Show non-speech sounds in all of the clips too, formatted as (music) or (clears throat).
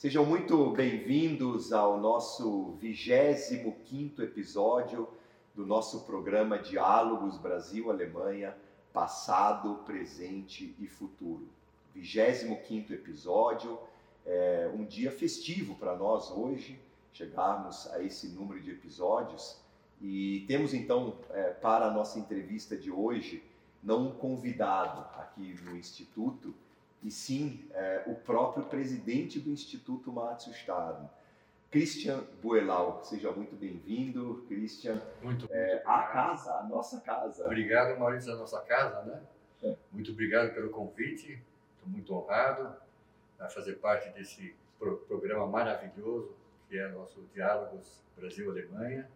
Sejam muito bem-vindos ao nosso 25 episódio do nosso programa Diálogos Brasil-Alemanha, passado, presente e futuro. 25 episódio, é um dia festivo para nós hoje, chegarmos a esse número de episódios. E temos então, é, para a nossa entrevista de hoje, não um convidado aqui no Instituto, e sim é, o próprio presidente do Instituto Matsu Stado, Christian Buelau. Seja muito bem-vindo, Christian. Muito, é, A casa, a nossa casa. Obrigado, Maurício, a nossa casa, né? É. Muito obrigado pelo convite. Estou muito honrado a fazer parte desse pro programa maravilhoso que é nosso Diálogos Brasil-Alemanha,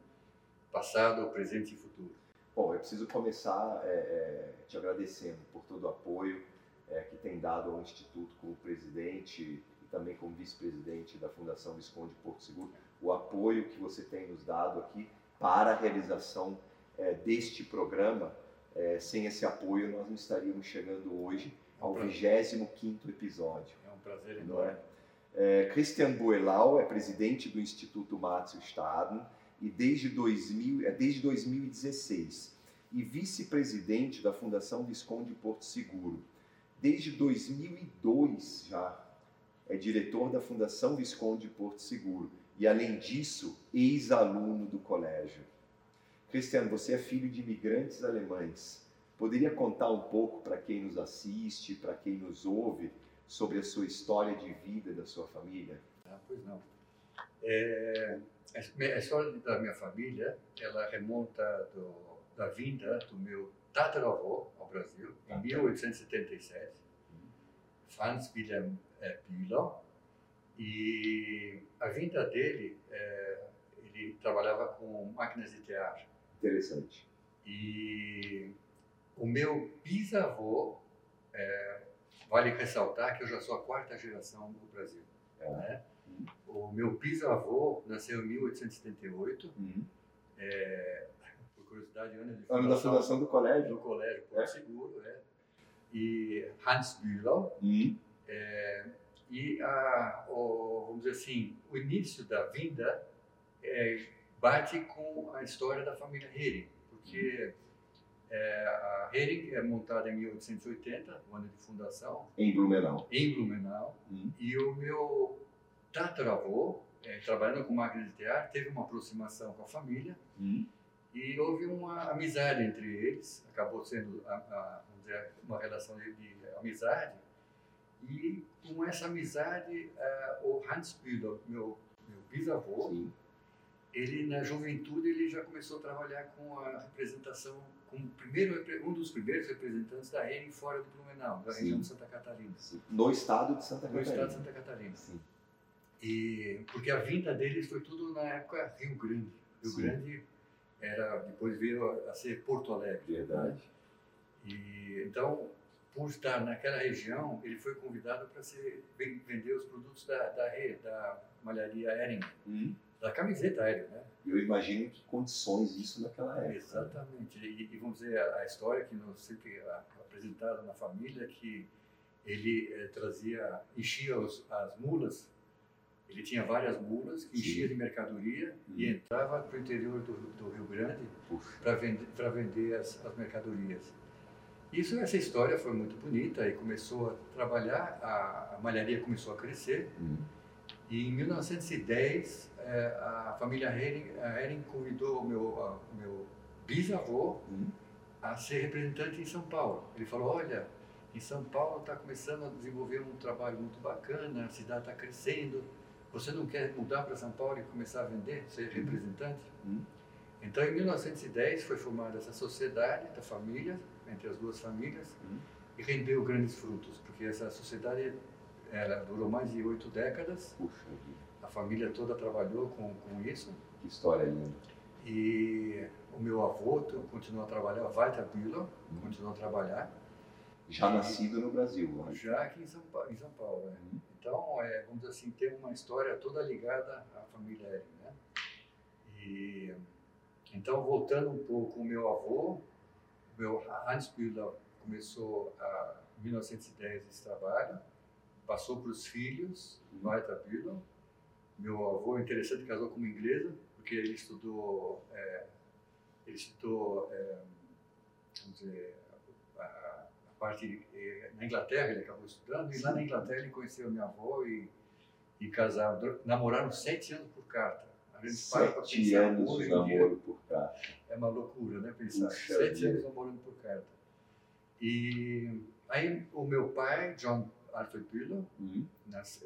passado, presente e futuro. Bom, eu preciso começar é, é, te agradecendo por todo o apoio é, que tem dado ao Instituto como presidente e também como vice-presidente da Fundação Visconde Porto Seguro, o apoio que você tem nos dado aqui para a realização é, deste programa. É, sem esse apoio, nós não estaríamos chegando hoje ao é um 25 episódio. É um prazer não é? é? Christian Buelau é presidente do Instituto Matthew Staden e desde, 2000, é desde 2016 e vice-presidente da Fundação Visconde Porto Seguro desde 2002 já é diretor da Fundação Visconde de Porto Seguro e, além disso, ex-aluno do colégio. Cristiano, você é filho de imigrantes alemães. Poderia contar um pouco para quem nos assiste, para quem nos ouve, sobre a sua história de vida da sua família? Ah, pois não. É, a história da minha família, ela remonta do, da vinda do meu tataravô ao Brasil, em 1877, Franz Wilhelm é, Bühler, e a vinda dele, é, ele trabalhava com máquinas de tear. Interessante. E o meu bisavô, é, vale ressaltar que eu já sou a quarta geração do Brasil. É. Né? Uhum. O meu bisavô nasceu em 1878. Uhum. É, curiosidade, ano de fundação, ano da fundação do colégio. Do colégio Porto é. Seguro, é. E Hans Bühler. Hum. É, e a, o, vamos dizer assim, o início da vinda é, bate com a história da família Hering, porque é, a Hering é montada em 1880, o ano de fundação. Em Blumenau. Em Blumenau. Hum. E o meu tataravô, é, trabalhando com máquina de tear, teve uma aproximação com a família. Hum. E houve uma amizade entre eles, acabou sendo a, a, dizer, uma relação de, de, amizade. E com essa amizade, uh, o Hans Bühler, meu, meu bisavô, Sim. ele na juventude ele já começou a trabalhar com a representação, como primeiro, um dos primeiros representantes da Hering fora do Blumenau, da Sim. região de Santa Catarina. Sim. No estado de Santa Catarina. No estado de Santa Catarina. Sim. E, porque a vinda deles foi tudo na época Rio Grande. Rio Grande era depois veio a ser Porto Alegre. Verdade. E então, por estar naquela região, ele foi convidado para vender os produtos da da, da malharia Ering, hum. da camiseta Ering, né? Eu imagino que condições isso naquela época. Exatamente. E, e vamos dizer a, a, história que nos sempre apresentaram na família que ele eh, trazia, enchia os, as mulas ele tinha várias mulas que enchia de mercadoria hum. e entrava para o interior do, do, Rio Grande para vender, vender as, as, mercadorias. Isso, essa história foi muito bonita e começou a trabalhar, a, a malharia começou a crescer. Hum. E em 1910, é, eh, a família Hering, a Hering convidou o meu, o meu bisavô hum. a ser representante em São Paulo. Ele falou, olha, em São Paulo está começando a desenvolver um trabalho muito bacana, a cidade está crescendo, você não quer mudar para São Paulo e começar a vender, ser uhum. representante? Uhum. Então, em 1910, foi formada essa sociedade da família, entre as duas famílias, uhum. e rendeu grandes frutos, porque essa sociedade era, durou mais de oito décadas. Puxa a família toda trabalhou com, com isso. Que história linda. E o meu avô continuou a trabalhar, Walter Bühler, uhum. continuou a trabalhar. Já e, nascido no Brasil, né? Já aqui em São Paulo, em São Paulo é. Uhum. Então, é, vamos dizer assim, tem uma história toda ligada à família Ering, né? E, então, voltando um pouco, o meu avô, meu Hans Bühler, começou em 1910 esse trabalho passou para os filhos, Walter Bülow. Meu avô, interessante, casou com uma inglesa, porque ele estudou, é, ele estudou, é, vamos dizer, a, a parte é, na Inglaterra ele acabou estudando e lá na Inglaterra ele conheceu a minha avó e, e casaram, namoraram sete anos por carta. Gente sete anos de namoro por carta. É uma loucura, né? Pensar. Puxa sete vida. anos namorando por carta. E aí o meu pai, John Arthur Bülow, uhum.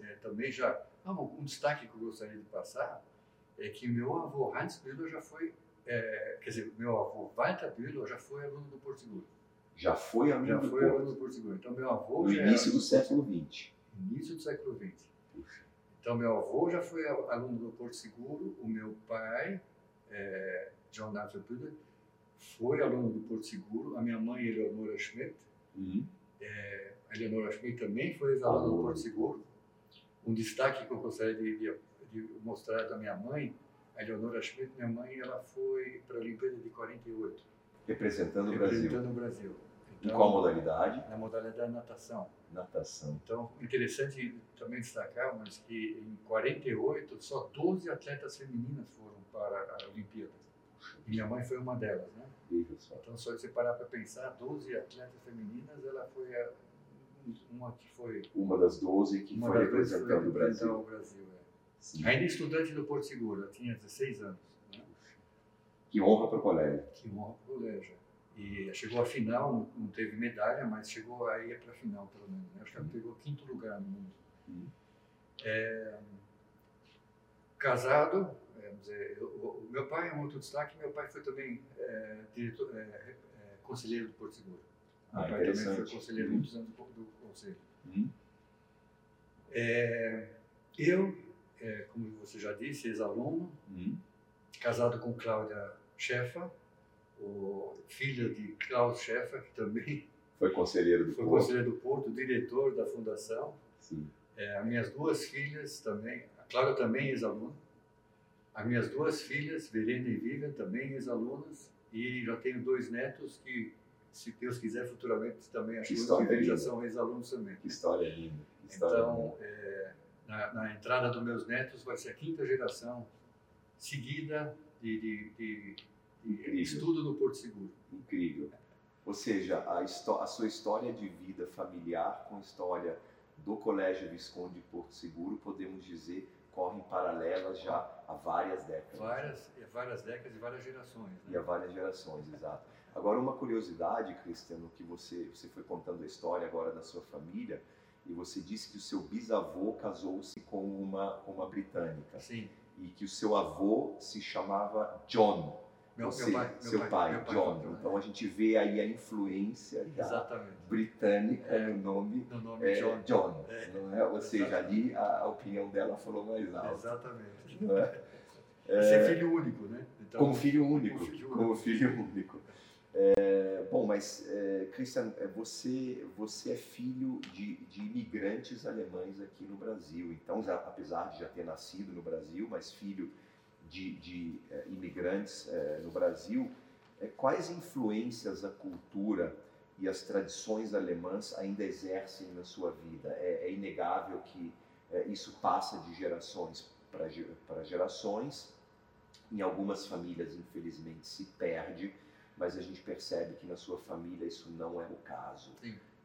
é, também já. Ah, um, destaque que eu gostaria de passar é que meu avô Hans Bülow já foi, é, quer dizer, meu avô Walter Bülow já foi aluno do Porto Seguro. Já foi aluno já do foi Porto. aluno do Porto Seguro. Então meu avô no início do século XX. Início do século XX. Puxa. Então meu avô já foi aluno do Porto Seguro, o meu pai, é, John Arthur Bülow, foi aluno do Porto Seguro, a minha mãe Eleonora Schmidt. Uhum. É, a Eleonora Schmidt também foi ex-aluna do Porto Seguro. Um destaque que eu gostaria de, de, de, mostrar da minha mãe, a Eleonora Schmidt, minha mãe, ela foi para a Olimpíada de 48. Representando o Brasil. Representando o Brasil. Então, em qual modalidade? Na modalidade natação. Natação. Então, interessante também destacar, mas que em 48 só 12 atletas femininas foram para a Olimpíada. E minha mãe foi uma delas, né? Então, só você parar para pensar, 12 atletas femininas, ela foi a uma que foi. Uma das 12 que foi representando o Brasil. O Brasil é. Ainda estudante do Porto Seguro, ela tinha 16 anos. Né? Que honra para o colégio. Que honra para o colégio. E chegou à final, não, teve medalha, mas chegou aí para a final, pelo menos. Né? Acho que ela pegou quinto lugar no mundo. Hum. É, casado, é, dizer, eu, o meu pai é um outro destaque, meu pai foi também é, diretor, é, é, conselheiro do Porto Seguro. Ah, meu pai também foi conselheiro muitos anos do, do conselho. Hum. É, eu, como você já disse, ex-aluno, hum. casado com Cláudia Schefa, o filho de Klaus Schefa, que também foi conselheiro do foi Porto. conselheiro do Porto, diretor da fundação. Sim. É, as minhas duas filhas também, a Cláudia também ex-aluna. As minhas duas filhas, Verena e Vivian, também ex-alunas. E já tenho dois netos que se Deus quiser, futuramente também, acho que, que vem já são ex-alunos também. Que história linda. Que história então, linda. É, na, na, entrada dos meus netos vai ser a quinta geração seguida de, de, de, de estudo no Porto Seguro. Incrível. Ou seja, a, a sua história de vida familiar com a história do Colégio Visconde de Porto Seguro, podemos dizer, correm paralelas já há várias décadas. Várias, várias décadas e várias gerações. Né? E há várias gerações, exato. Agora, uma curiosidade, Cristiano, que você, você foi contando a história agora da sua família, e você disse que o seu bisavô casou-se com uma, uma britânica. Sim. E que o seu avô se chamava John. Meu, você, meu pai, seu meu pai, pai John. Pai, então a gente vê aí a influência britânica é, no nome, no nome é, John. John é, é? Ou seja, ali a, opinião dela falou mais alto. Exatamente. Não é? (laughs) é ser filho único, né? Então, como filho único. Como filho único. Como filho (laughs) único. É, bom, mas, é, Christian, é, você, você é filho de, de imigrantes alemães aqui no Brasil. Então, já, apesar de já ter nascido no Brasil, mas filho de, de é, imigrantes é, no Brasil, é, quais influências a cultura e as tradições alemãs ainda exercem na sua vida? É, é inegável que isso passa de gerações para gerações. Em algumas famílias, infelizmente, se perde mas a gente percebe que na sua família isso não é o caso.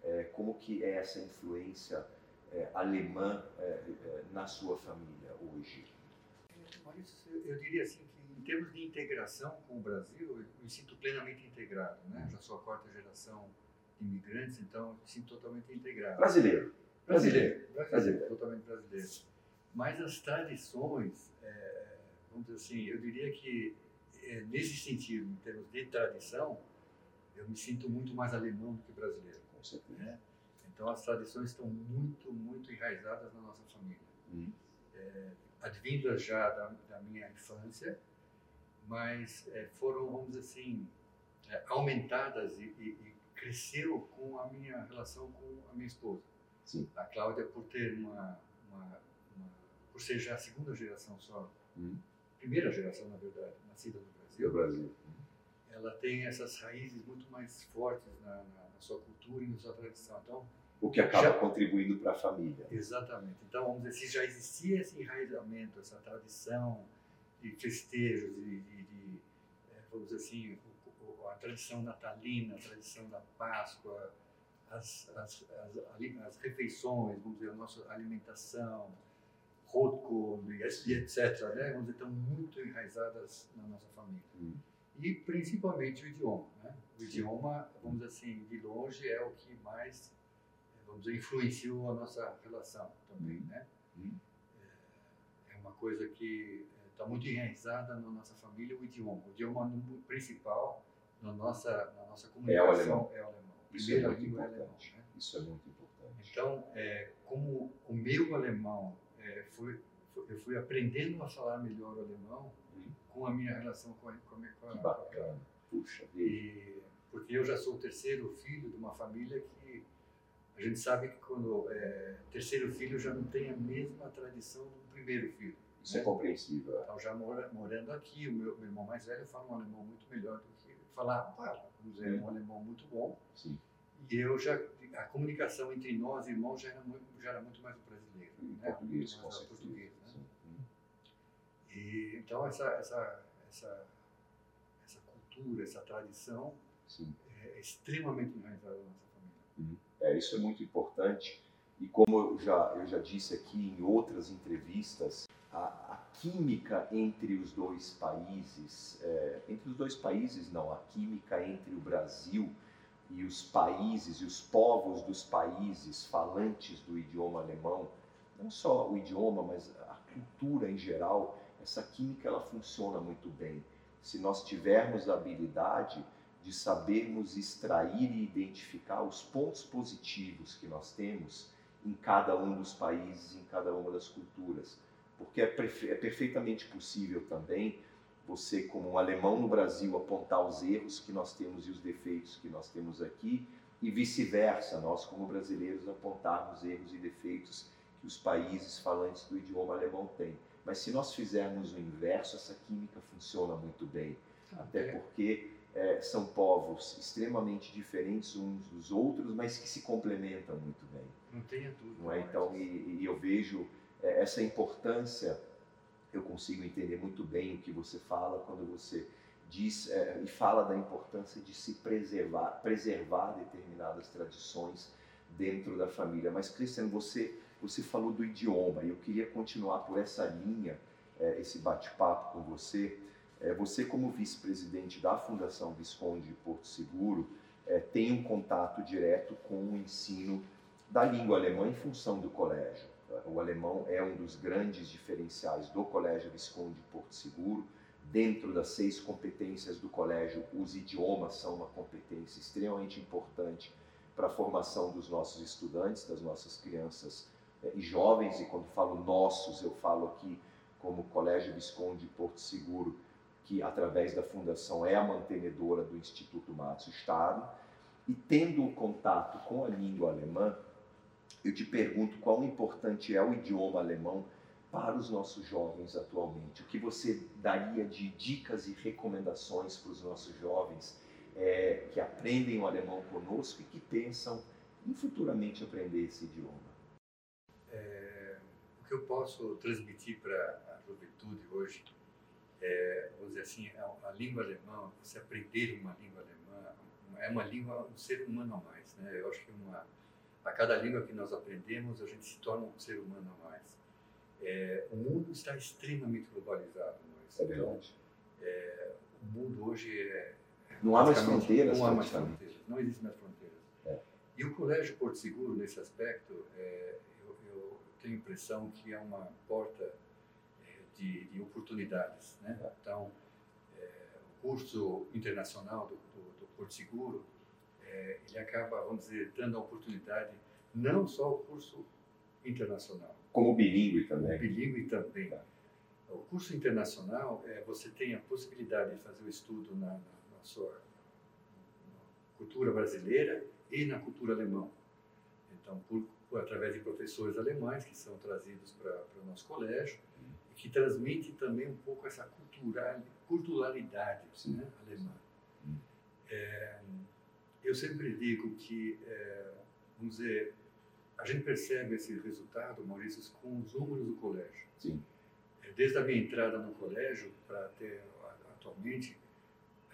É, como que é essa influência alemã na sua família hoje? Maurício, eu diria assim que em termos de integração com o Brasil, eu me sinto plenamente integrado. Né? Já sou a quarta geração de imigrantes, então me sinto totalmente integrado. Brasileiro. Brasileiro. Brasileiro. brasileiro. Totalmente brasileiro. Mas as tradições, é, vamos dizer assim, eu diria que é, nesse sentido, em termos de tradição, eu me sinto muito mais alemão do que brasileiro. Com certeza. Né? Então as tradições estão muito, muito enraizadas na nossa família. Hum. É, advindas já da, da, minha infância, mas é, foram, vamos dizer assim, é, aumentadas e, e, e, cresceu com a minha relação com a minha esposa. Sim. A Cláudia, por ter uma, uma, uma, por ser já a segunda geração só, hum. primeira geração, na verdade, nascida no Brasil, Brasil. ela tem essas raízes muito mais fortes na, na, na, sua cultura e na sua tradição. Então, o que acaba Já- contribuindo para a família. Exatamente. Então, vamos dizer, se já existia esse enraizamento, essa tradição de festejos, de, de- de, eh, vamos dizer assim, a tradição natalina, a tradição da Páscoa, as, as, as, as refeições, vamos dizer, a nossa alimentação, rotko e etc., né? vamos dizer, estão muito enraizadas na nossa família. Hum. E principalmente o idioma. Né? O idioma, vamos dizer assim, de longe é o que mais vamos dizer, influenciou a nossa relação também, né? Hum. É uma coisa que está muito enraizada na nossa família, o idioma. O idioma principal na nossa, na nossa comunicação alemão. é o alemão. É primeira muito língua é alemão. Né? Isso é muito importante. Então, é, como o meu alemão é, foi, foi- eu fui aprendendo a falar melhor o alemão Hum. com a minha relação com a, com a, minha- com a, Que bacana. Puxa vida. e, porque eu já sou o terceiro filho de uma família que a gente sabe que quando é terceiro filho já não tem a mesma tradição do primeiro filho. Isso é compreensível. Então, já mora, morando aqui, o meu, meu irmão mais velho fala um alemão muito melhor do que falava, fala, vamos dizer, um alemão muito bom. Sim. E eu já, a comunicação entre nós, irmãos, já era muito, já era muito mais. Em né? português, com certeza. português, né? Hum. E, então, essa, essa, essa, essa cultura, essa tradição Sim. é extremamente enraizada na nossa É, isso é muito importante. E como eu já, eu já disse aqui em outras entrevistas, a, a química entre os dois países, é, entre os dois países não, a química entre o Brasil e os países e os povos dos países falantes do idioma alemão, não só o idioma, mas a cultura em geral, essa química ela funciona muito bem. Se nós tivermos a habilidade de sabermos extrair e identificar os pontos positivos que nós temos em cada um dos países, em cada uma das culturas. Porque é, é perfeitamente possível também você, como um alemão no Brasil, apontar os erros que nós temos e os defeitos que nós temos aqui, e vice-versa, nós, como brasileiros, apontarmos erros e defeitos que os países falantes do idioma alemão têm. Mas se nós fizermos o inverso, essa química funciona muito bem até porque eh, são povos extremamente diferentes uns dos outros, mas que se complementam muito bem. Não tenha dúvida. Não é? Então, e, e eu vejo eh, essa importância, eu consigo entender muito bem o que você fala quando você diz eh, e fala da importância de se preservar, preservar determinadas tradições dentro da família. Mas, Cristiano, você, você falou do idioma e eu queria continuar por essa linha, eh, esse bate-papo com você. É, você, como vice-presidente da Fundação Visconde de Porto Seguro, é, tem um contato direto com o ensino da língua alemã em função do colégio. O alemão é um dos grandes diferenciais do Colégio Visconde de Porto Seguro. Dentro das seis competências do colégio, os idiomas são uma competência extremamente importante para a formação dos nossos estudantes, das nossas crianças eh, e jovens. E quando falo nossos, eu falo aqui como Colégio Visconde de Porto Seguro, que através da fundação é a mantenedora do Instituto Matos Estado, e tendo um contato com a língua alemã, eu te pergunto quão importante é o idioma alemão para os nossos jovens atualmente. O que você daria de dicas e recomendações para os nossos jovens eh, que aprendem o alemão conosco e que pensam em futuramente aprender esse idioma? É, o que eu posso transmitir para a juventude hoje é, vamos dizer assim, a, a língua alemã, você aprender uma língua alemã, é uma língua, um ser humano a mais, né? Eu acho que uma, a cada língua que nós aprendemos, a gente se torna um ser humano a mais. É, o mundo está extremamente globalizado, mas, É então, verdade. o mundo hoje é Não há mais fronteiras, Não há mais fronteiras, não existem mais fronteiras. É. E o Colégio Porto Seguro, nesse aspecto, é, eu, eu tenho a impressão que é uma porta é, de, de oportunidades. Né? Então, é, o curso internacional do, do, do Porto Seguro, é, ele acaba, vamos dizer, dando a oportunidade, não só o curso internacional, Como bilíngue também. bilíngue também. Tá. O curso internacional, é, você tem a possibilidade de fazer o estudo na, na- na sua na cultura brasileira e na cultura alemã. Então, por, por- através de professores alemães que são trazidos para o nosso colégio que transmitem também um pouco essa cultural, culturalidade né, alemã. É, eu sempre digo que, é, vamos dizer, a gente percebe esse resultado, Maurício, com os números do colégio. Sim. É, desde a minha entrada no colégio para até atualmente,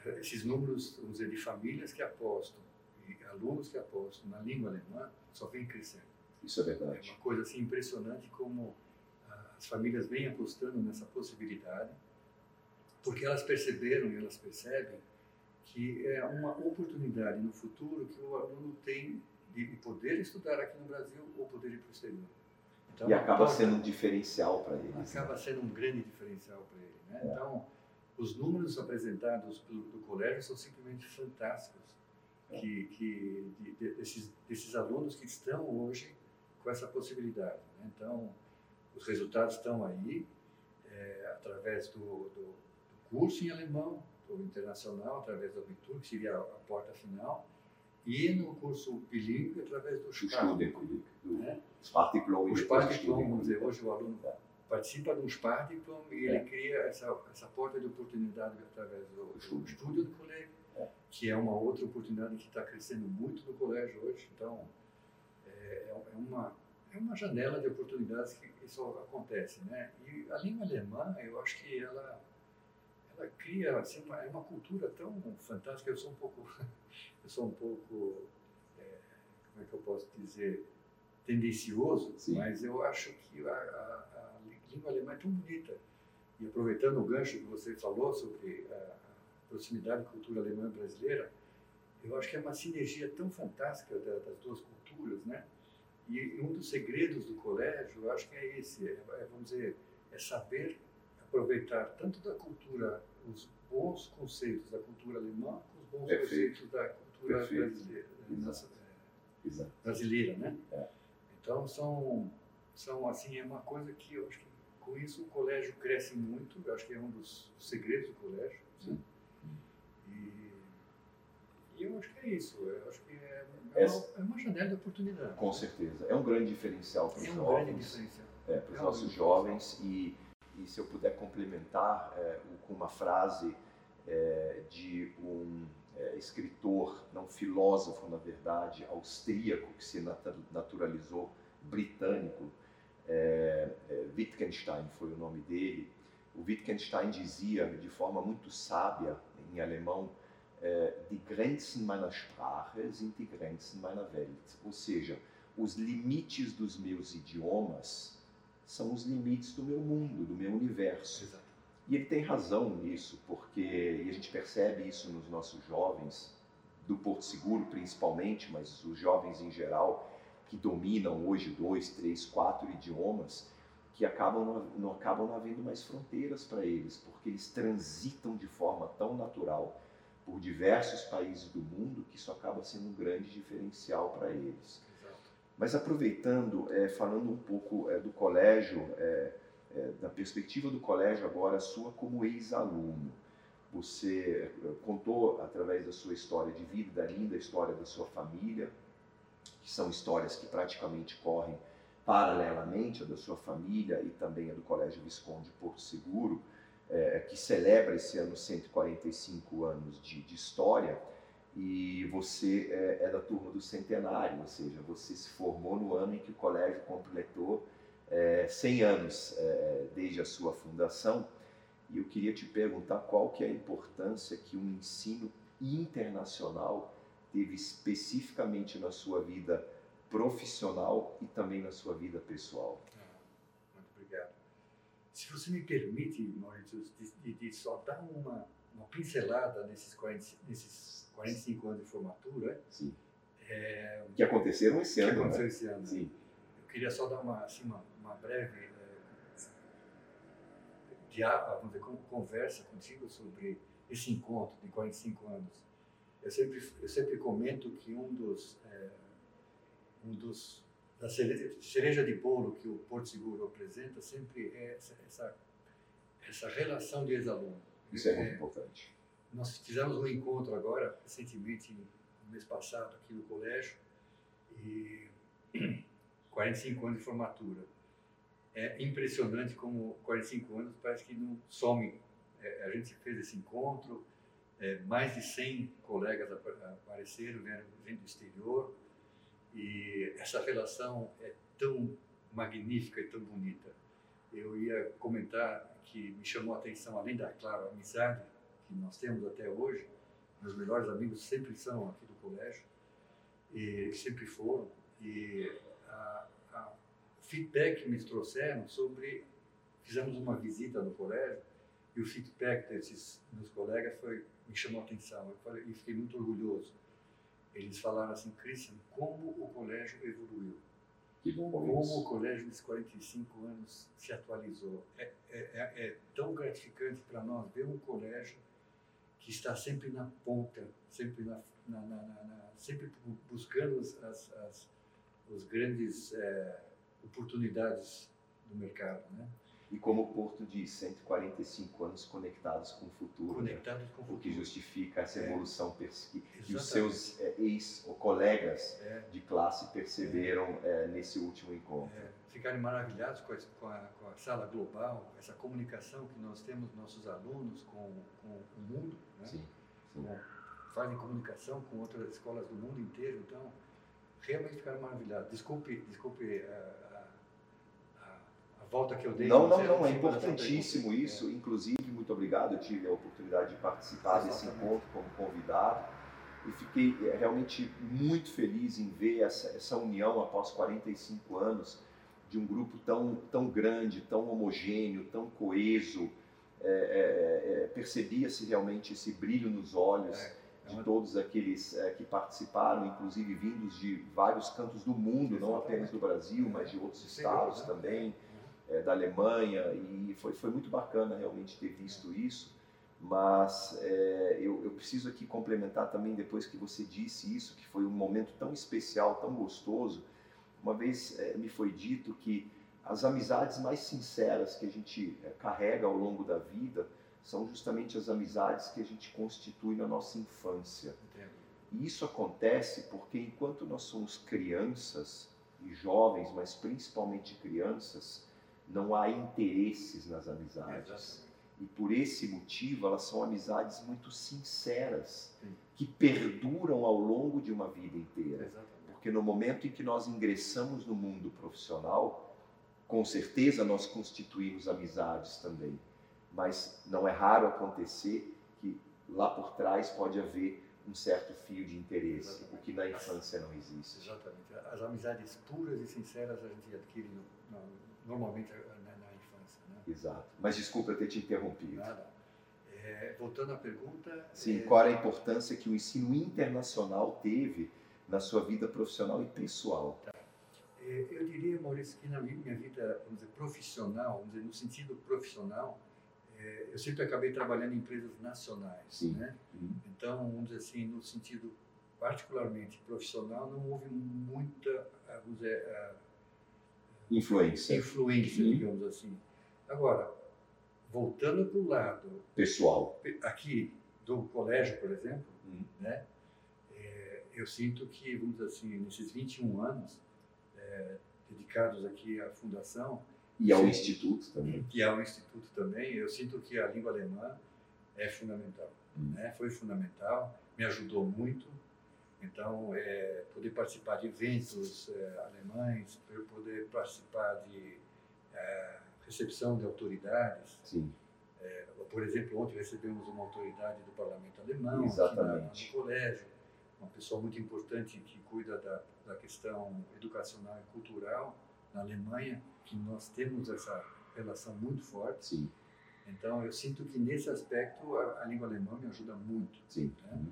é, esses números, vamos dizer, de famílias que apostam e alunos que apostam na língua alemã só vem crescendo. Isso é verdade. É uma coisa assim impressionante como as famílias vêm apostando nessa possibilidade, porque elas perceberam e elas percebem que é uma oportunidade no futuro que o aluno tem de poder estudar aqui no Brasil ou poder ir para o exterior. Então, e acaba sendo um diferencial para ele. Acaba né? sendo um grande diferencial para ele. Né? É. Então, os números apresentados do, do, colégio são simplesmente fantásticos, é. que, que de, de, desses, desses alunos que estão hoje com essa possibilidade. Né? Então, os resultados estão aí, é, através do, do, do, curso em alemão, do internacional, através do Abitur, que seria a, a porta final, e no curso bilíngue através do Sprachdiplom. Né? O Sprachdiplom, vamos dizer, hoje o aluno participa de um Sprachdiplom e ele é. cria essa, essa porta de oportunidade através do, do estúdio do colégio, é. que é uma outra oportunidade que está crescendo muito no colégio hoje. Então, é, é, é uma, é uma janela de oportunidades que isso acontece. Né? E a língua alemã, eu acho que ela ela cria assim, uma, é uma cultura tão fantástica. Eu sou um pouco, (laughs) eu sou um pouco, é, como é que eu posso dizer, tendencioso, Sim. mas eu acho que a, a, a, língua alemã é tão bonita. E aproveitando o gancho que você falou sobre a proximidade da cultura alemã brasileira, eu acho que é uma sinergia tão fantástica das duas culturas, né? E um dos segredos do colégio, eu acho que é esse, é, é vamos dizer, é saber aproveitar tanto da cultura, os bons conceitos da cultura alemã, com os bons Perfeito. conceitos da cultura Perfeito. brasileira, Exato. É, Exato. brasileira, né? É. Então são, são assim é uma coisa que eu acho que com isso o colégio cresce muito. Eu acho que é um dos segredos do colégio. Sim. E, e eu acho que é isso. Eu acho que é, é, uma, é uma janela de oportunidade. Com certeza. É um grande diferencial para os é um jovens. Grande diferencial. É, para os é nossos jovens e e se eu puder complementar é, com uma frase é, de um é, escritor, não filósofo, na verdade, austríaco, que se naturalizou britânico, é, é, Wittgenstein foi o nome dele. O Wittgenstein dizia de forma muito sábia, em alemão, é, Die Grenzen meiner Sprache sind die Grenzen meiner Welt. Ou seja, os limites dos meus idiomas são os limites do meu mundo, do meu universo. Exato. E ele tem razão nisso, porque a gente percebe isso nos nossos jovens, do Porto Seguro principalmente, mas os jovens em geral, que dominam hoje dois, três, quatro idiomas, que acabam não, não acabam não havendo mais fronteiras para eles, porque eles transitam de forma tão natural por diversos países do mundo que isso acaba sendo um grande diferencial para eles. Mas aproveitando, é, falando um pouco é, do colégio, é, é, da perspectiva do colégio agora, sua como ex-aluno. Você é, contou através da sua história de vida, da linda história da sua família, que são histórias que praticamente correm paralelamente a da sua família e também a do Colégio Visconde Porto Seguro, é, que celebra esse ano 145 anos de, de história e você é, é, da turma do centenário, ou seja, você se formou no ano em que o colégio completou é, 100 anos é, desde a sua fundação. E eu queria te perguntar qual que é a importância que um ensino internacional teve especificamente na sua vida profissional e também na sua vida pessoal. Se você me permite, Maurício, de, de, de só dar uma, uma pincelada nesses, 40, nesses 45 anos de formatura. Sim. É, que aconteceram esse ano. Que aconteceu né? esse ano. Sim. Eu queria só dar uma, assim, uma, uma breve é, diálogo, vamos dizer, conversa contigo sobre esse encontro de 45 anos. Eu sempre, eu sempre comento que um dos, é, um dos da cereja de bolo que o Porto Seguro apresenta sempre é essa, essa, essa relação de ex-aluno. Isso é muito é, importante. Nós fizemos um encontro agora, recentemente, no mês passado, aqui no colégio, e (clears throat) 45 anos de formatura. É impressionante como 45 anos parece que não some. É, a gente fez esse encontro, é, mais de 100 colegas apareceram, vieram gente do exterior, E essa relação é tão magnífica e tão bonita. Eu ia comentar que me chamou a atenção, além da, claro, amizade que nós temos até hoje, meus melhores amigos sempre são aqui do colégio, e sempre foram, e a, a, feedback que me trouxeram sobre. Fizemos uma visita no colégio e o feedback desses meus colegas foi, me chamou a atenção. Eu falei, fiquei muito orgulhoso. Eles falaram assim, Christian, como o colégio evoluiu. Que bom Como isso. o colégio nesses 45 anos se atualizou. É, é, é, é tão gratificante para nós ver um colégio que está sempre na ponta, sempre, na, na, na, na sempre bu- buscando as, as, as os grandes é, oportunidades do mercado, né? E como o Porto diz, 145 anos conectados com o futuro. né? Conectados com o O que futuro. justifica essa É. evolução pers- que os seus é, ex ou colegas É, de classe perceberam é, nesse último encontro. é, ficarem maravilhados com, esse- com, a, com a sala global, essa comunicação que nós temos nossos alunos com, com o mundo, né? Sim, sim. fazem comunicação com outras escolas do mundo inteiro, então realmente ficaram maravilhados. Desculpe, desculpe a, a- a- a volta que eu dei. Não, não, não, é importantíssimo isso. Inclusive, muito obrigado. Eu tive a oportunidade de participar desse Exatamente. encontro como convidado e fiquei eh, realmente muito feliz em ver essa, essa união após 45 anos de um grupo tão, tão grande, tão homogêneo, tão coeso. É, é, é, Percebia-se realmente esse brilho nos olhos É, é de uma- todos aqueles que participaram, inclusive vindos de vários cantos do mundo, não apenas do Brasil, mas de outros estados né? também é, da Alemanha e foi, foi muito bacana realmente ter visto isso. Mas é, eu, eu preciso aqui complementar também, depois que você disse isso, que foi um momento tão especial, tão gostoso. Uma vez é, me foi dito que as amizades mais sinceras que a gente é, carrega ao longo da vida são justamente as amizades que a gente constitui na nossa infância. Entendo. E isso acontece porque enquanto nós somos crianças e jovens, mas principalmente crianças, não há interesses nas amizades. Exatamente. E por esse motivo, elas são amizades muito sinceras, Sim. que perduram ao longo de uma vida inteira. Exatamente. Porque no momento em que nós ingressamos no mundo profissional, com certeza nós constituímos amizades também. Mas não é raro acontecer que lá por trás pode haver um certo fio de interesse, Exatamente. o que na infância não existe. Exatamente. As amizades puras e sinceras a gente adquire no- no- normalmente na, na infância. Né? Exato. Mas desculpa eu ter te interrompido. Nada. É, voltando à pergunta. Sim, é, qual era a importância que o ensino internacional teve na sua vida profissional e pessoal? É, Eu diria, Maurício, que na minha vida, vamos dizer, profissional, vamos dizer, no sentido profissional, é, eu sempre acabei trabalhando em empresas nacionais, Sim. né? Uhum. Então, vamos dizer assim, no sentido particularmente profissional, não houve muita, ah, vamos dizer, ah, Influência influência, Uhum. digamos assim. Agora, voltando para o lado pessoal. aqui do colégio, por exemplo, Uhum. né? É, eu sinto que, vamos dizer assim, nesses 21 anos é, dedicados aqui à fundação, E ao Sim. instituto também. que é o instituto também, eu sinto que a língua alemã é fundamental, Hum. né? Foi fundamental, me ajudou muito. Então, é, poder participar de eventos é, alemães, poder participar de é, recepção de autoridades, Sim, por exemplo, ontem recebemos uma autoridade do parlamento alemão Exatamente. no colégio, uma pessoa muito importante que cuida da, da questão educacional e cultural na Alemanha, que nós temos essa relação muito forte. sim, Então, eu sinto que nesse aspecto a, a língua alemã me ajuda muito. sim. Né?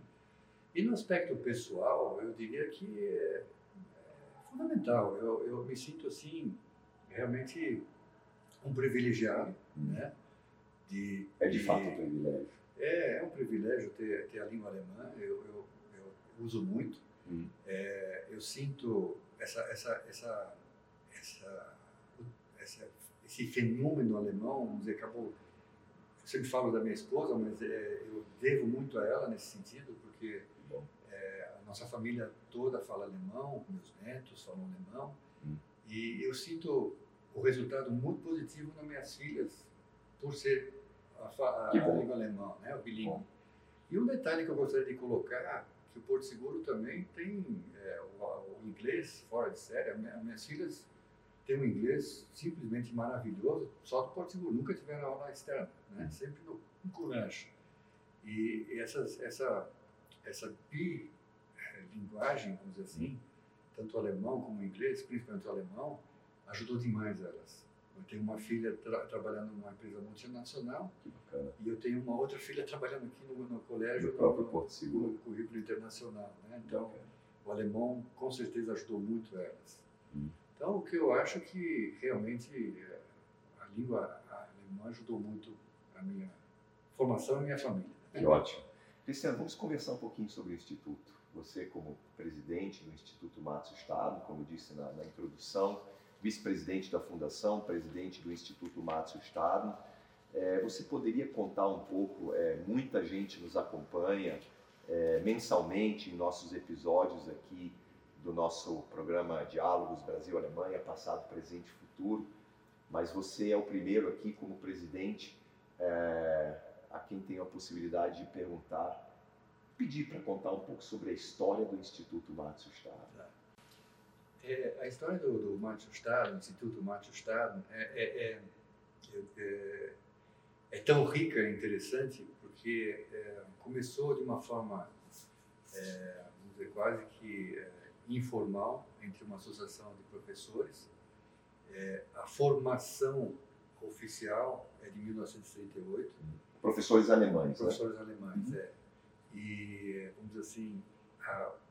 E no aspecto pessoal, eu diria que é, é fundamental. Eu, eu me sinto assim, realmente um privilegiado, Hum. né? De, É de fato um privilégio. é, é um privilégio ter, ter a língua alemã, eu, eu, eu uso muito. Hum. É, eu sinto essa, essa, essa, essa, essa- esse fenômeno alemão, vamos dizer, acabou. Eu sempre falo da minha esposa, mas é, eu devo muito a ela nesse sentido, porque é, a nossa família toda fala alemão, meus netos falam alemão, Hum. e eu sinto o resultado muito positivo nas minhas filhas por ser a, a bom. língua alemã, né, o bilíngue. E um detalhe que eu gostaria de colocar, que o Porto Seguro também tem é, o, o, inglês fora de série. As minhas filhas têm um inglês simplesmente maravilhoso, só do Porto Seguro. Nunca tiveram aula externa, né? Uhum. sempre no, no colégio. E, essas, essa, essa bilinguagem, vamos dizer assim, tanto o alemão como o inglês, principalmente o alemão, ajudou demais elas. Eu tenho uma filha tra trabalhando numa empresa multinacional e eu tenho uma outra filha trabalhando aqui no, no colégio, no, próprio Porto Seguro. no currículo internacional. Né? Então, o alemão com certeza ajudou muito elas. Hum. Então, o que eu acho que realmente eh, a língua alemã ajudou muito a minha formação e minha família. Que ótimo. Cristiano, vamos conversar um pouquinho sobre o Instituto. Você, como presidente do Instituto Matos Estado, como disse na, na introdução, vice-presidente da Fundação, presidente do Instituto Márcio Estado. É, você poderia contar um pouco? É, muita gente nos acompanha é, mensalmente em nossos episódios aqui do nosso programa Diálogos Brasil-Alemanha, passado, presente e futuro. Mas você é o primeiro aqui como presidente é, a quem tem a possibilidade de perguntar, pedir para contar um pouco sobre a história do Instituto Márcio Estado. É, a história do, do Márcio Estado, do Instituto Márcio Estado, é, é, é, é, é tão rica e interessante porque é, começou de uma forma, dizer, quase que informal, entre uma associação de professores. a formação oficial é de 1938. Professores alemães, Professores né? alemães, uhum. é. E, vamos dizer assim,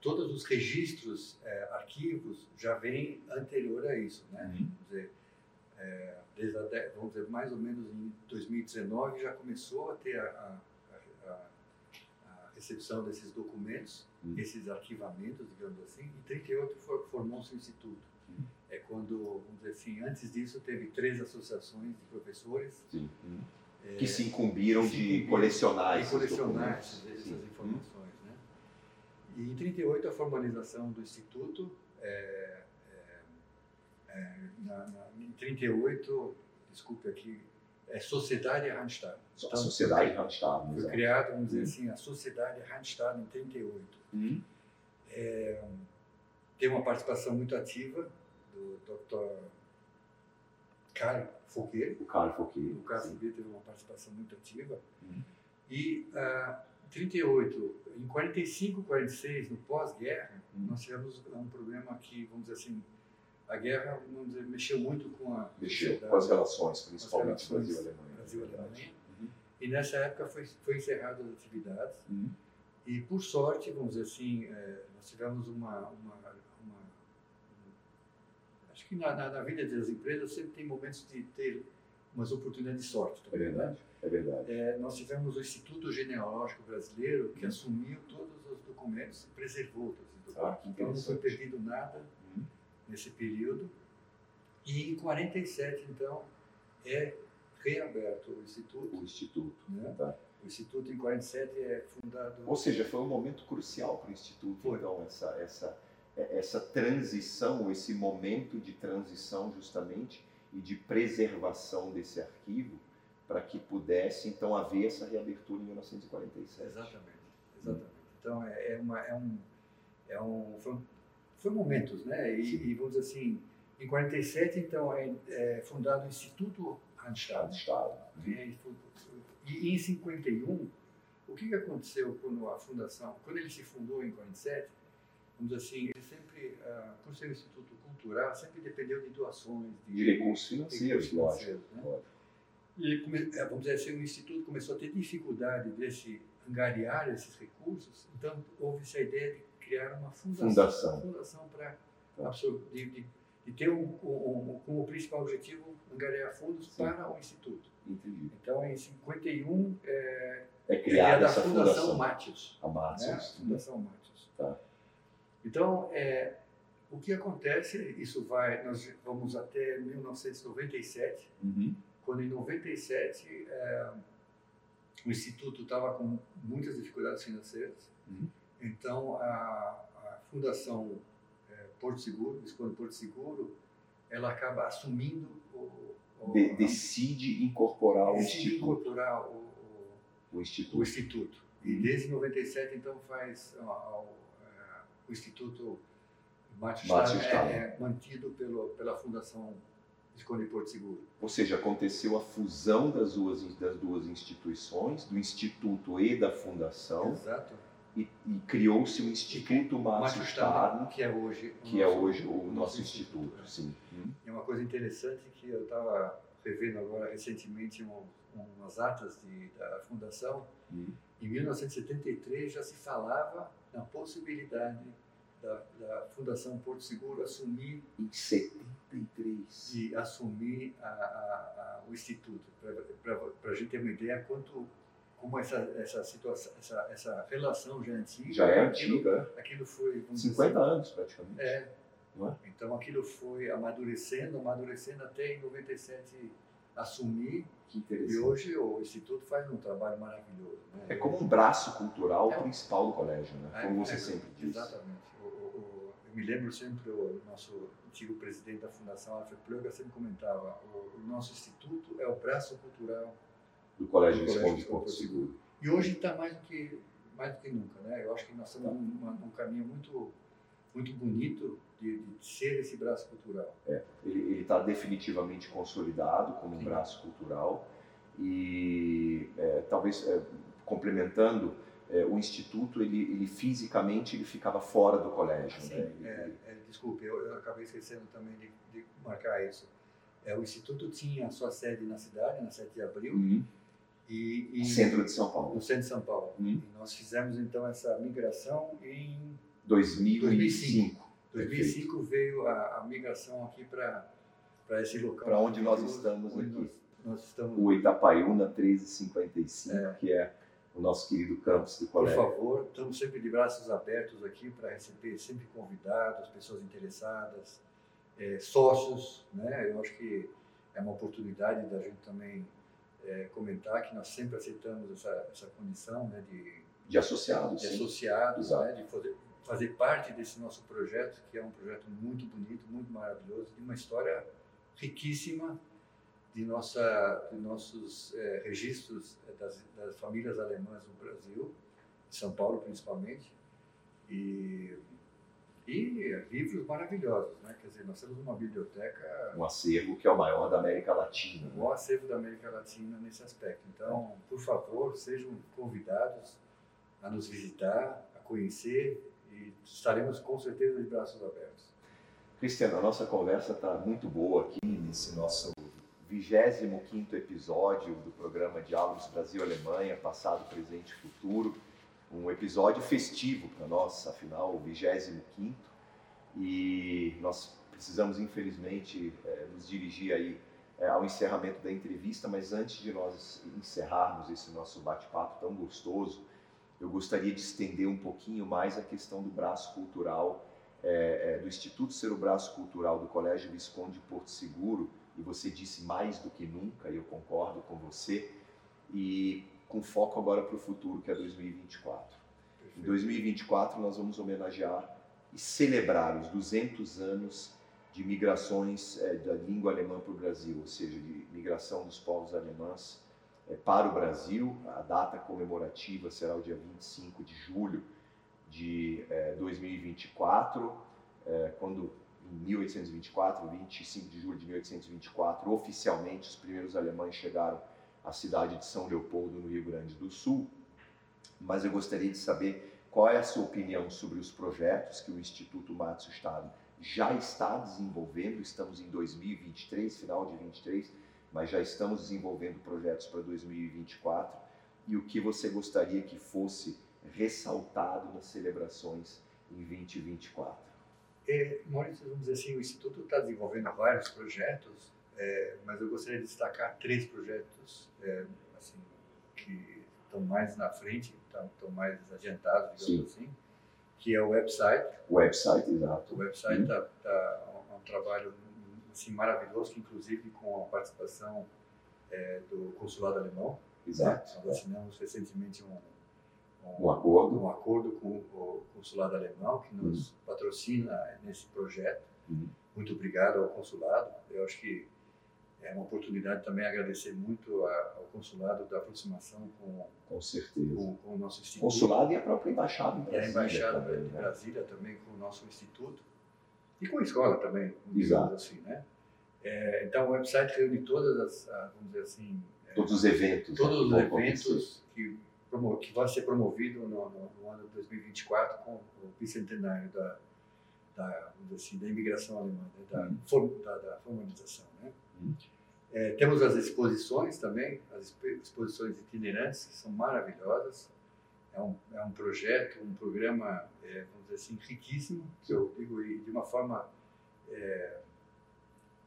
todos os registros, é, arquivos, já vêm anterior a isso, né? Uhum. Vamos dizer, é, desde a, vamos dizer, mais ou menos em 2019 já começou a ter a, a, a recepção desses documentos, uhum. esses arquivamentos, digamos assim, em 38 formou-se o Instituto. Uhum. É quando, vamos dizer assim, antes disso teve três associações de professores. Sim. É, que se incumbiram de colecionar, de colecionar essas, essas informações. E em 38 a formalização do Instituto, é, é, é, na, na, em 38, desculpe aqui, é Sociedade Randstad. Então, a Sociedade Randstad. Foi criado, vamos dizer assim, a Sociedade Randstad em 38. Uhum. É, tem uma participação muito ativa do Dr. Karl Fouquet. O Karl Fouquet. O Karl Fouquet teve uma participação muito ativa. Uhum. E uh, 38, em 45, 46, no pós-guerra, hum. nós tivemos um problema que, vamos dizer assim, a guerra vamos dizer, mexeu muito com a mexeu com as relações, principalmente Brasil-Alemanha. Brasil-Alemanha. Uhum. E nessa época foi, foi encerrado as atividades. Uhum. E por sorte, vamos dizer assim, é, nós tivemos uma, uma, uma acho que na, na, na, vida das empresas sempre tem momentos de ter umas oportunidades de sorte. Também, é verdade. Né? É verdade. É, nós tivemos o Instituto Genealógico Brasileiro, que uhum. assumiu todos os documentos e preservou todos os documentos. Ah, então não foi perdido nada. Nesse período. E em 47, então, é reaberto o Instituto. O Instituto. Né? Tá. O Instituto, em 47, é fundado. Ou seja, foi um momento crucial para o Instituto, foi. então, essa, essa, essa transição, esse momento de transição, justamente, e de preservação desse arquivo para que pudesse então haver essa reabertura em 1947. Exatamente, exatamente. Então é, é, uma, é um, é um foi, foi momentos, né? E, e, vamos dizer assim, em 47 então é, é fundado o Instituto Randstad. Randstad. E, e em 51 o que, que aconteceu quando a fundação, quando ele se fundou em 47, vamos dizer assim, ele sempre, uh, por ser um instituto cultural, sempre dependeu de doações, de, de recursos financeiros, lógico. Né? E, é, vamos dizer assim, o Instituto começou a ter dificuldade de se angariar esses recursos, então houve essa ideia de criar uma fundação, fundação. fundação para tá. de, de, de, ter um, um, como o principal objetivo angariar fundos Sim. para o Instituto. Entendi. Então, em 51, é, é criada essa Fundação, fundação. A Matius. Né? Fundação. Tá. Então, é, o que acontece, isso vai, nós vamos até 1997, uhum quando em 97 é, o Instituto estava com muitas dificuldades financeiras. Uhum. Então, a, a Fundação é, Porto Seguro, Visconde Porto Seguro, ela acaba assumindo o... o De, decide incorporar o Instituto. incorporar o, o, Instituto. O instituto. E desde 97, então, faz ó, é, o Instituto Márcio Stahler. é, é mantido pelo, pela Fundação Visconde Porto Seguro. Ou seja, aconteceu a fusão das duas, das duas instituições, do Instituto e da Fundação, Exato. E, e criou-se o Instituto Márcio Stahler, que é hoje o que é nosso- hoje o nosso instituto. Sim. Hum. E uma coisa interessante que eu estava revendo agora recentemente um, umas atas de, da fundação. Hum. Em 1973 já se falava na possibilidade da, da Fundação Porto Seguro assumir Em 73. de assumir a, a- a- o instituto para a gente ter uma ideia quanto como essa essa situação essa, essa relação já é antiga Já é antiga, aquilo foi vamos dizer 50 anos praticamente. é. É? Então aquilo foi amadurecendo, amadurecendo até em 97 assumir Que e interessante. hoje o Instituto faz um trabalho maravilhoso. Né? É como um braço cultural É. principal do colégio, né? É, Como você é, sempre diz. Exatamente. O- o- eu me lembro sempre, o nosso antigo presidente da Fundação Alfred Plöger sempre comentava, o, o nosso instituto é o braço cultural Do Colégio Visconde de Porto Seguro. E hoje está mais do que mais do que nunca, né? Eu acho que nós estamos num, caminho muito muito bonito de, de ser esse braço cultural. Ele está definitivamente consolidado como um braço cultural e é, talvez é, complementando é, o instituto ele, ele fisicamente ele ficava fora do colégio, Sim, né? Ele- é, é, desculpe, eu, eu acabei esquecendo também de, de marcar isso. É, o Instituto tinha a sua sede na cidade, na 7 de abril, Uhum. E, e Centro de São Paulo. no centro de São Paulo. E nós fizemos então essa migração em 2005. 2005 veio a, a migração aqui para para esse local. Pra onde nós estamos onde aqui. Nós, nós estamos. O Itapaiúna 1355, É. que é o nosso querido campus Por colégio. favor, estamos sempre de braços abertos aqui para receber sempre convidados, pessoas interessadas, eh, sócios, né? Eu acho que é uma oportunidade da gente também eh, comentar que nós sempre aceitamos essa, essa condição né, de, De associados, de associados, né, de fazer, fazer parte desse nosso projeto, que é um projeto muito bonito, muito maravilhoso, de uma história riquíssima de, nossa, de nossos eh, registros eh, das, das famílias alemãs no Brasil, de São Paulo principalmente, e, e livros maravilhosos, né? Quer dizer, nós temos uma biblioteca, Um acervo que é o maior da América Latina. o né? maior acervo da América Latina nesse aspecto. Então, por favor, sejam convidados a nos visitar, a conhecer, e estaremos com certeza de braços abertos. Cristiano, a nossa conversa está muito boa aqui nesse nosso 25 episódio do programa Diálogos Brasil-Alemanha, passado, presente e futuro. Um episódio festivo para nós, afinal, o 25 e nós precisamos, infelizmente, eh, nos dirigir aí eh, ao encerramento da entrevista, mas antes de nós encerrarmos esse nosso bate-papo tão gostoso, eu gostaria de estender um pouquinho mais a questão do braço cultural é, é, do Instituto Ser o Braço Cultural do Colégio Visconde Porto Seguro, e você disse mais do que nunca, e eu concordo com você, e com foco agora para o futuro, que é 2024. Em 2024, nós vamos homenagear e celebrar os 200 anos de migrações é, da língua alemã para o Brasil, ou seja, de migração dos povos alemães é, para o Brasil. A data comemorativa será o dia 25 de julho de é, 2024, é, quando em 1824, 25 de julho de 1824, oficialmente os primeiros alemães chegaram à cidade de São Leopoldo, no Rio Grande do Sul. Mas eu gostaria de saber qual é a sua opinião sobre os projetos que o Instituto Matsu Stade já está desenvolvendo. Estamos em 2023, final de 23, mas já estamos desenvolvendo projetos para 2024. E o que você gostaria que fosse ressaltado nas celebrações em 2024? É, Maurício, vamos dizer assim, o Instituto está desenvolvendo vários projetos, é, mas eu gostaria de destacar três projetos é, assim, que estão mais na frente, estão, estão mais adiantados, digamos assim, que é o website. O website, exato. O website está tá, um, um trabalho assim, maravilhoso, que inclusive com a participação é, do consulado alemão. Exato. Nós assinamos recentemente um, Um acordo. um acordo com o consulado alemão que nos patrocina nesse projeto. Uhum. Muito obrigado ao consulado. Eu acho que é uma oportunidade também agradecer muito ao consulado da aproximação com, com certeza com, com, o nosso instituto. Consulado e a própria embaixada em Brasília. E a embaixada também, de né? Brasília também com o nosso instituto e com a escola também, Exato. assim, né? É, então o website reúne todas as, vamos dizer assim, é, todos os eventos, né, todos os eventos que, que vai ser promovido no, no, no ano de 2024 com o bicentenário da da, assim, da imigração alemã, né? da, hum. da, da, formalização. Né? É, temos as exposições também, as exposições itinerantes, que são maravilhosas. É um, é um projeto, um programa, é, vamos dizer assim, riquíssimo, que eu digo, de uma forma é,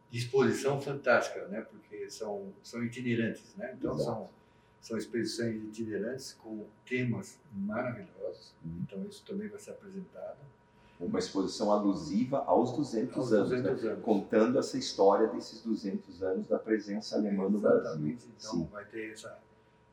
de exposição fantástica, né? porque são, são itinerantes. Né? Então, são, são exposições itinerantes com temas maravilhosos. Hum. Então, isso também vai ser apresentado uma exposição alusiva aos 200, aos anos, 200 né? anos, contando essa história desses 200 anos da presença alemã no Brasil. Então Sim. vai ter essa,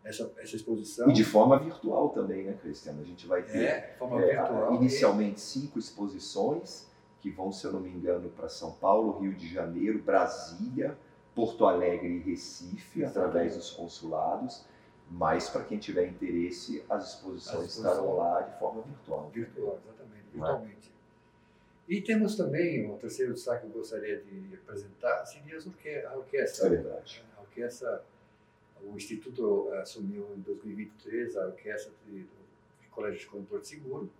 essa, essa exposição. E de forma virtual também, né, Cristiano? A gente vai ter é, é, inicialmente cinco exposições que vão, se eu não me engano, para São Paulo, Rio de Janeiro, Brasília, Porto Alegre e Recife, Exatamente. através dos consulados. Mas para quem tiver interesse, as exposições estarão lá de forma virtual. Virtual, exatamente, virtualmente. E temos também, um terceiro destaque que eu gostaria de apresentar, seria a orquestra. É verdade. A orquestra, o Instituto assumiu em 2023 a orquestra do Colégio de Escola de Porto Seguro,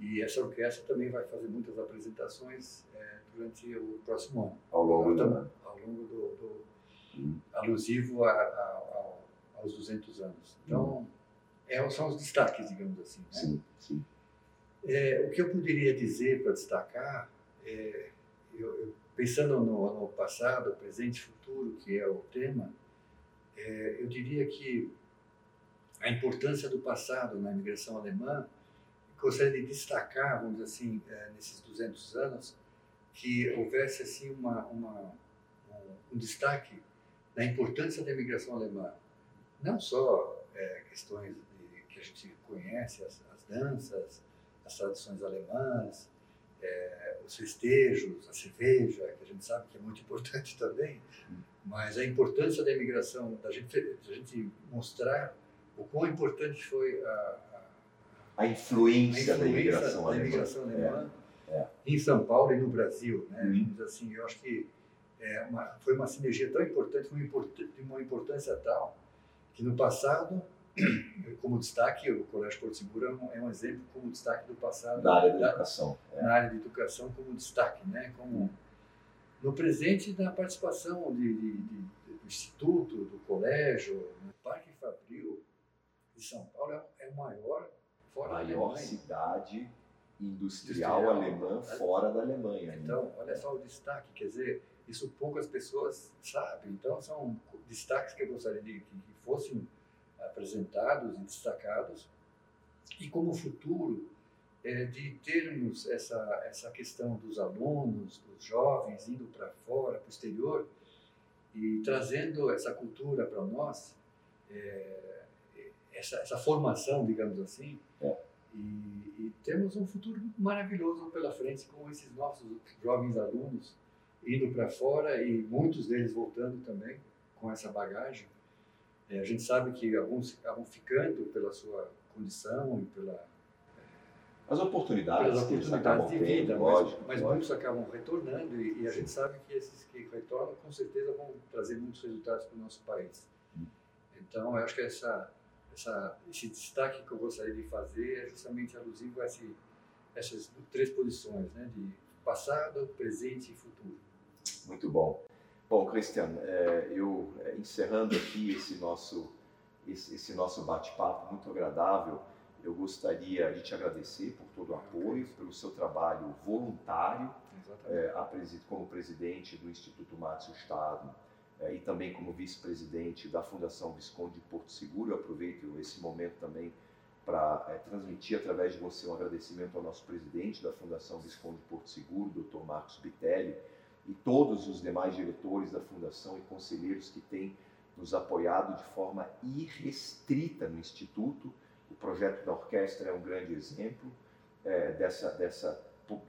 e essa orquestra também vai fazer muitas apresentações é, durante o próximo ano. Ao longo do ano. Ao longo do, do hum. alusivo a, a, aos 200 anos. Então, hum. é, são os destaques, digamos assim. Né? Sim, sim. É, o que eu poderia dizer para destacar, é, eu, eu, pensando no, no, passado, presente e futuro, que é o tema, é, eu diria que a importância do passado na imigração alemã, gostaria de destacar, vamos dizer assim, é, nesses 200 anos, que houvesse assim uma, uma um, um, destaque na importância da imigração alemã, não só é, questões de, que a gente conhece, as, as danças, as tradições alemãs, é, os festejos, a cerveja, que a gente sabe que é muito (laughs) importante também, mas a importância da imigração, da gente, da gente mostrar o quão importante foi a, a, a, influência, a influência, da imigração da alemã, imigração alemã é, é. em São Paulo e no Brasil. Né? Uhum. Assim, eu acho que é uma, foi uma sinergia tão importante, uma, de uma importância tal, que no passado (clears throat) como destaque, o Colégio Porto Seguro é um, é exemplo como destaque do passado. Na área da, educação. É. Na área de educação como destaque, né? Como no presente da participação de, de, de, do Instituto, do Colégio, no Parque Fabril de São Paulo é, é o maior fora maior da Alemanha. cidade industrial, industrial alemã fora da Alemanha. Então, né? olha só o destaque, quer dizer, isso poucas pessoas sabem. Então, são destaques que eu gostaria de que fossem apresentados e destacados, e como futuro é, de termos essa, essa questão dos alunos, dos jovens indo para fora, para o exterior, e trazendo essa cultura para nós, é, essa, essa formação, digamos assim, é. e, e, temos um futuro maravilhoso pela frente com esses nossos jovens alunos indo para fora e muitos deles voltando também com essa bagagem. É, a gente sabe que alguns acabam ficando pela sua condição e pela as oportunidades, pelas oportunidades de vida, mas, lógico, mas lógico. muitos acabam retornando e, e, a gente sabe que esses que retornam com certeza vão trazer muitos resultados para o nosso país. Hum. Então, eu acho que essa, essa, esse destaque que eu gostaria de fazer é justamente alusivo a esse, essas três posições, né, de passado, presente e futuro. Muito bom. Bom, Cristiano, é, eu é, encerrando aqui esse nosso, esse, esse nosso bate-papo muito agradável, eu gostaria de te agradecer por todo o apoio, pelo seu trabalho voluntário, é, como presidente do Instituto Márcio Estado é, e também como vice-presidente da Fundação Visconde de Porto Seguro. Eu aproveito esse momento também para é, transmitir através de você um agradecimento ao nosso presidente da Fundação Visconde de Porto Seguro, Dr. Marcos Bitelli, e todos os demais diretores da Fundação e conselheiros que têm nos apoiado de forma irrestrita no Instituto. O projeto da orquestra é um grande exemplo é, dessa, dessa,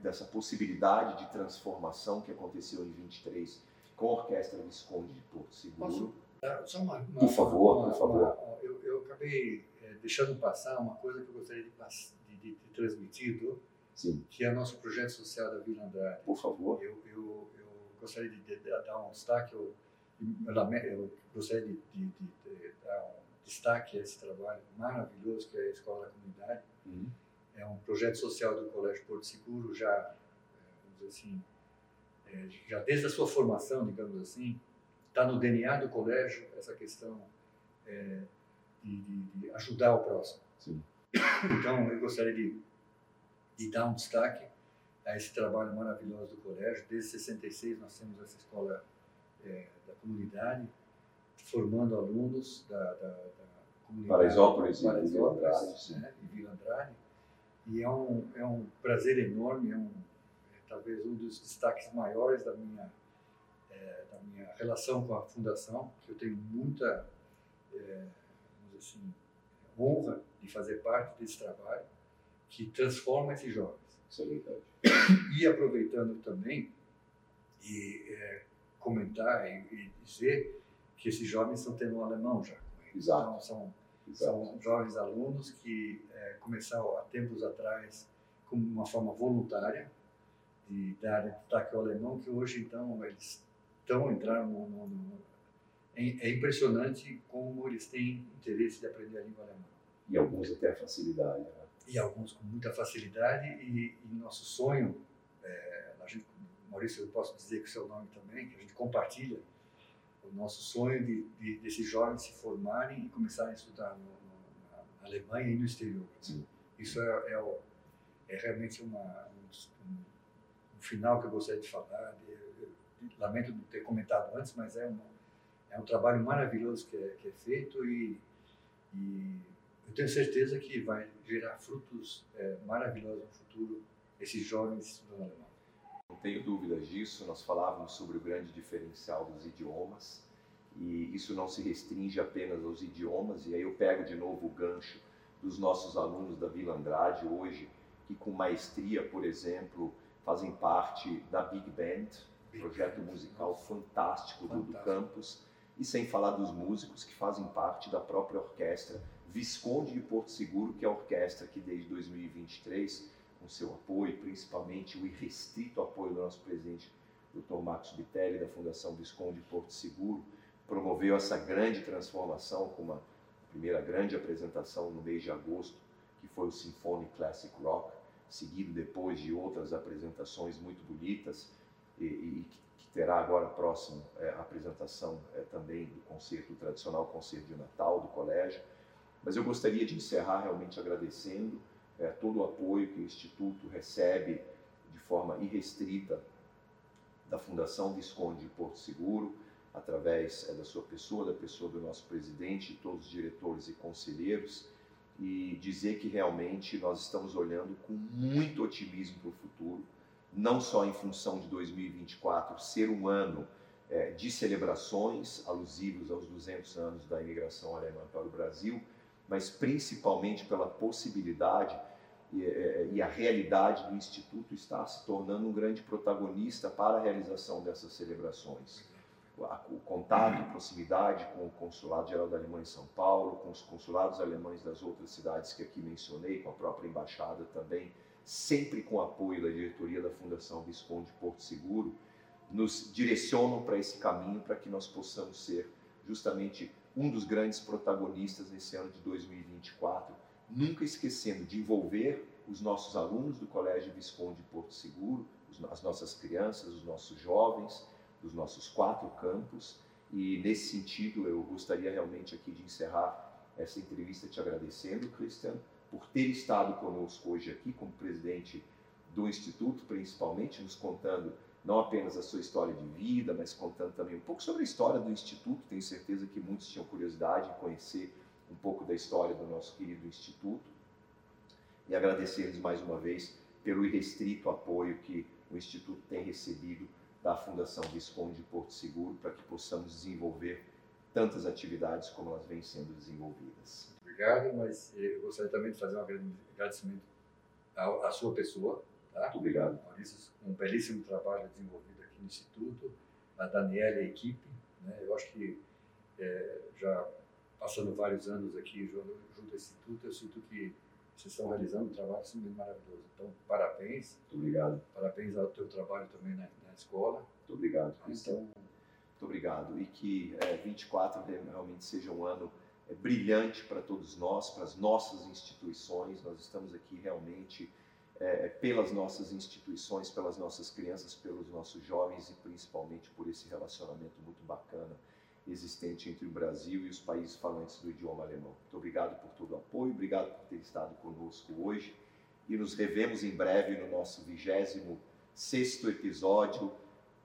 dessa possibilidade de transformação que aconteceu em 23 com a Orquestra Visconde de Porto Seguro. Posso só uma, uma Por favor, uma- por favor. eu, eu acabei eh, deixando passar uma coisa que eu gostaria de, de, de, de transmitir, do- Sim, que é o nosso projeto social da Vila Andrade. por favor. Eu, eu, eu gostaria de, de- de dar um destaque, eu, eu gostaria de, de- dar um destaque a esse trabalho maravilhoso que é a Escola da Comunidade. Uhum. É um projeto social do Colégio Porto Seguro, já, vamos dizer assim, eh, já desde a sua formação, digamos assim, está no DNA do colégio essa questão de, de- de ajudar o próximo. Sim. Então, eu gostaria de, de dar um destaque a esse trabalho maravilhoso do colégio. Desde 66 nós temos essa escola eh, da comunidade, formando alunos da, da, da comunidade. Paraisópolis e Paraisópolis, Vila Andrade, sim. né, e Vila Andrade. E é um, é um prazer enorme, é, um, é talvez um dos destaques maiores da minha, eh, da minha relação com a Fundação, que eu tenho muita, dizer assim, honra de fazer parte desse trabalho que transforma esses jovens. E aproveitando também e é, comentar e, e dizer que esses jovens estão tendo um alemão já. Exato. Então, são, Exato. são jovens alunos que é, começaram há tempos atrás como uma forma voluntária de dar destaque ao alemão, que hoje, então, eles estão entrando no... no- no- é, é impressionante como eles têm interesse de aprender a língua alemã E alguns até a facilidade. Né? E alguns com muita facilidade e, e nosso sonho, é, a gente, Maurício, eu posso dizer que o seu nome também, que a gente compartilha o nosso sonho de, de desses jovens se formarem e começarem a estudar no, no, na Alemanha e no exterior. Sim. Isso é, é, o- é realmente uma, um, um- final que eu gostaria de falar. de- eu lamento não ter comentado antes, mas é, uma, é um trabalho maravilhoso que é, que é feito e, e eu tenho certeza que vai gerar frutos é, maravilhosos no futuro, esses jovens estudando alemão. Não tenho dúvidas disso. Nós falávamos sobre o grande diferencial dos idiomas e isso não se restringe apenas aos idiomas. E aí eu pego de novo o gancho dos nossos alunos da Vila Andrade hoje, que com maestria, por exemplo, fazem parte da Big Band, projeto musical fantástico do, do Fantástico. campus, e sem falar dos músicos que fazem parte da própria orquestra Visconde de Porto Seguro, que é a orquestra que desde 2023, com seu apoio, principalmente o irrestrito apoio do nosso presidente Dr. Marcos Bitelli, da Fundação Visconde de Porto Seguro, promoveu essa grande transformação com uma primeira grande apresentação no mês de agosto, que foi o Symphony Classic Rock, seguido depois de outras apresentações muito bonitas e, e que terá agora próximo é, a apresentação é, também do concerto tradicional concerto de Natal do colégio. Mas eu gostaria de encerrar realmente agradecendo é, todo o apoio que o Instituto recebe de forma irrestrita da Fundação Visconde de Porto Seguro, através é, da sua pessoa, da pessoa do nosso presidente todos os diretores e conselheiros, e dizer que realmente nós estamos olhando com muito otimismo para o futuro, não só em função de 2024 ser um ano é, de celebrações alusivos aos 200 anos da imigração alemã para o Brasil, mas principalmente pela possibilidade e, e- e a realidade do Instituto estar se tornando um grande protagonista para a realização dessas celebrações. O, contato e proximidade com o Consulado Geral da Alemanha em São Paulo, com os consulados alemães das outras cidades que aqui mencionei, com a própria embaixada também, sempre com apoio da diretoria da Fundação Visconde Porto Seguro, nos direcionam para esse caminho para que nós possamos ser justamente um dos grandes protagonistas nesse ano de 2024, nunca esquecendo de envolver os nossos alunos do Colégio Visconde Porto Seguro, as nossas crianças, os nossos jovens, dos nossos quatro campos. E nesse sentido, eu gostaria realmente aqui de encerrar essa entrevista te agradecendo, Christian, por ter estado conosco hoje aqui como presidente do Instituto, principalmente nos contando não apenas a sua história de vida, mas contando também um pouco sobre a história do Instituto. Tenho certeza que muitos tinham curiosidade em conhecer um pouco da história do nosso querido Instituto. E agradecer-lhes mais uma vez pelo irrestrito apoio que o Instituto tem recebido da Fundação Visconde de Porto Seguro para que possamos desenvolver tantas atividades como elas vêm sendo desenvolvidas. Obrigado, mas eu gostaria também de fazer um agradecimento à sua pessoa, tá? Muito obrigado. Maurício, um belíssimo trabalho desenvolvido aqui no Instituto, a Daniela e a equipe. Né? Eu acho que é, já passando vários anos aqui junto, junto ao Instituto, eu sinto que vocês estão realizando um trabalho simplesmente maravilhoso. Então, parabéns. Muito obrigado. Parabéns ao teu trabalho também na, na escola. Muito obrigado, Então, Muito obrigado. E que é, 24 realmente seja um ano é, brilhante para todos nós, para as nossas instituições. Nós estamos aqui realmente é, pelas nossas instituições, pelas nossas crianças, pelos nossos jovens e principalmente por esse relacionamento muito bacana existente entre o Brasil e os países falantes do idioma alemão. Muito obrigado por todo o apoio, obrigado por ter estado conosco hoje e nos revemos em breve no nosso 26 sexto episódio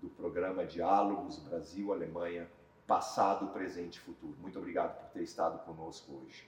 do programa Diálogos Brasil-Alemanha, passado, presente e futuro. Muito obrigado por ter estado conosco hoje.